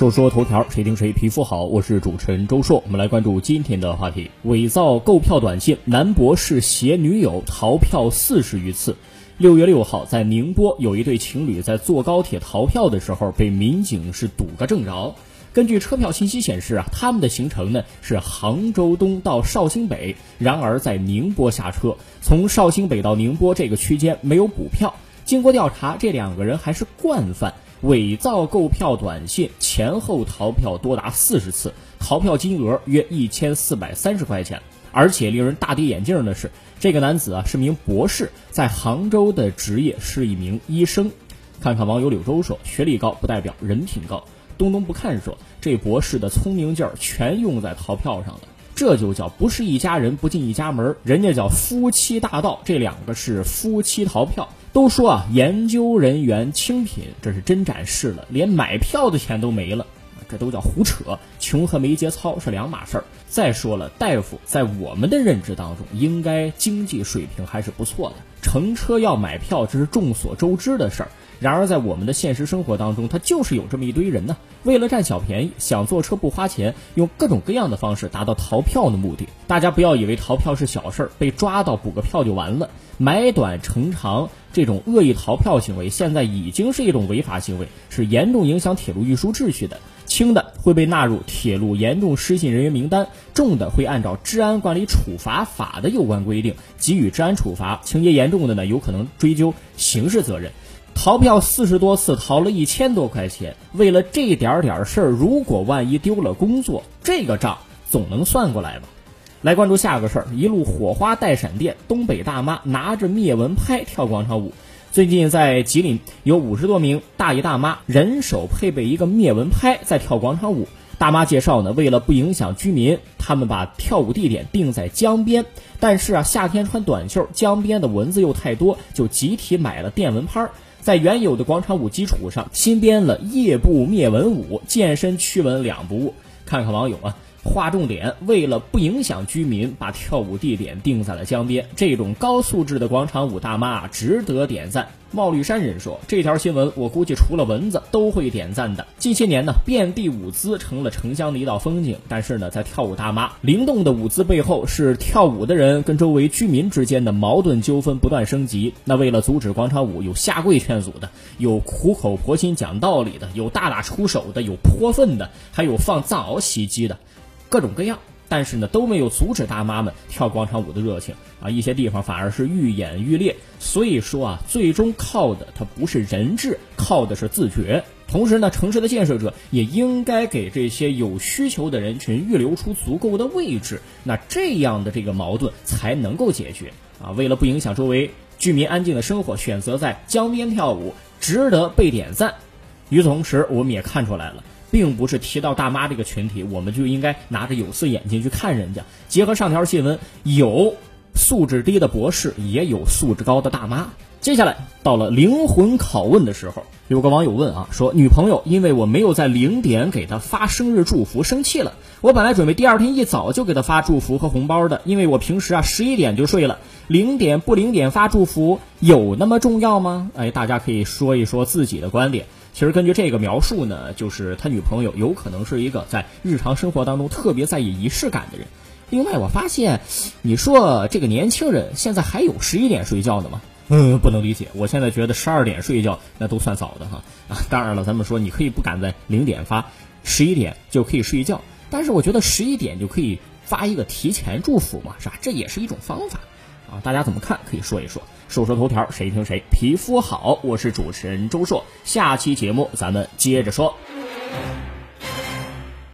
说说头条，谁听谁皮肤好。我是主持人周硕，我们来关注今天的话题：伪造购票短信，男博士携女友逃票四十余次。六月六号，在宁波有一对情侣在坐高铁逃票的时候，被民警是堵个正着。根据车票信息显示啊，他们的行程呢是杭州东到绍兴北，然而在宁波下车，从绍兴北到宁波这个区间没有补票。经过调查，这两个人还是惯犯。伪造购票短信，前后逃票多达四十次，逃票金额约一千四百三十块钱。而且令人大跌眼镜的是，这个男子啊是名博士，在杭州的职业是一名医生。看看网友柳州说：“学历高不代表人品高。”东东不看说：“这博士的聪明劲儿全用在逃票上了，这就叫不是一家人不进一家门，人家叫夫妻大盗。这两个是夫妻逃票。”都说啊，研究人员清贫，这是真展示了，连买票的钱都没了，这都叫胡扯。穷和没节操是两码事儿。再说了，大夫在我们的认知当中，应该经济水平还是不错的，乘车要买票，这是众所周知的事儿。然而在我们的现实生活当中，他就是有这么一堆人呢，为了占小便宜，想坐车不花钱，用各种各样的方式达到逃票的目的。大家不要以为逃票是小事儿，被抓到补个票就完了。买短乘长这种恶意逃票行为，现在已经是一种违法行为，是严重影响铁路运输秩序的。轻的会被纳入铁路严重失信人员名单，重的会按照治安管理处罚法的有关规定给予治安处罚，情节严重的呢，有可能追究刑事责任。逃票四十多次，逃了一千多块钱，为了这点点事儿，如果万一丢了工作，这个账总能算过来吧？来关注下个事儿，一路火花带闪电，东北大妈拿着灭蚊拍跳广场舞。最近在吉林有五十多名大爷大妈人手配备一个灭蚊拍在跳广场舞。大妈介绍呢，为了不影响居民，他们把跳舞地点定在江边。但是啊，夏天穿短袖，江边的蚊子又太多，就集体买了电蚊拍，在原有的广场舞基础上新编了夜步灭蚊舞，健身驱蚊两不误。看看网友啊。划重点，为了不影响居民，把跳舞地点定在了江边。这种高素质的广场舞大妈值得点赞。茂绿山人说：“这条新闻，我估计除了蚊子都会点赞的。近些年呢，遍地舞姿成了城乡的一道风景。但是呢，在跳舞大妈灵动的舞姿背后，是跳舞的人跟周围居民之间的矛盾纠纷不断升级。那为了阻止广场舞，有下跪劝阻的，有苦口婆心讲道理的，有大打出手的，有泼粪的，还有放藏獒袭击的。”各种各样，但是呢都没有阻止大妈们跳广场舞的热情啊！一些地方反而是愈演愈烈。所以说啊，最终靠的它不是人治，靠的是自觉。同时呢，城市的建设者也应该给这些有需求的人群预留出足够的位置，那这样的这个矛盾才能够解决啊！为了不影响周围居民安静的生活，选择在江边跳舞，值得被点赞。与此同时，我们也看出来了。并不是提到大妈这个群体，我们就应该拿着有色眼镜去看人家。结合上条新闻，有素质低的博士，也有素质高的大妈。接下来到了灵魂拷问的时候，有个网友问啊，说女朋友因为我没有在零点给她发生日祝福生气了。我本来准备第二天一早就给她发祝福和红包的，因为我平时啊十一点就睡了。零点不零点发祝福有那么重要吗？哎，大家可以说一说自己的观点。其实根据这个描述呢，就是他女朋友有可能是一个在日常生活当中特别在意仪式感的人。另外，我发现，你说这个年轻人现在还有十一点睡觉的吗？嗯，不能理解。我现在觉得十二点睡觉那都算早的哈。啊，当然了，咱们说你可以不敢在零点发，十一点就可以睡觉。但是我觉得十一点就可以发一个提前祝福嘛，是吧？这也是一种方法。啊，大家怎么看？可以说一说。说说头条，谁听谁皮肤好。我是主持人周硕，下期节目咱们接着说。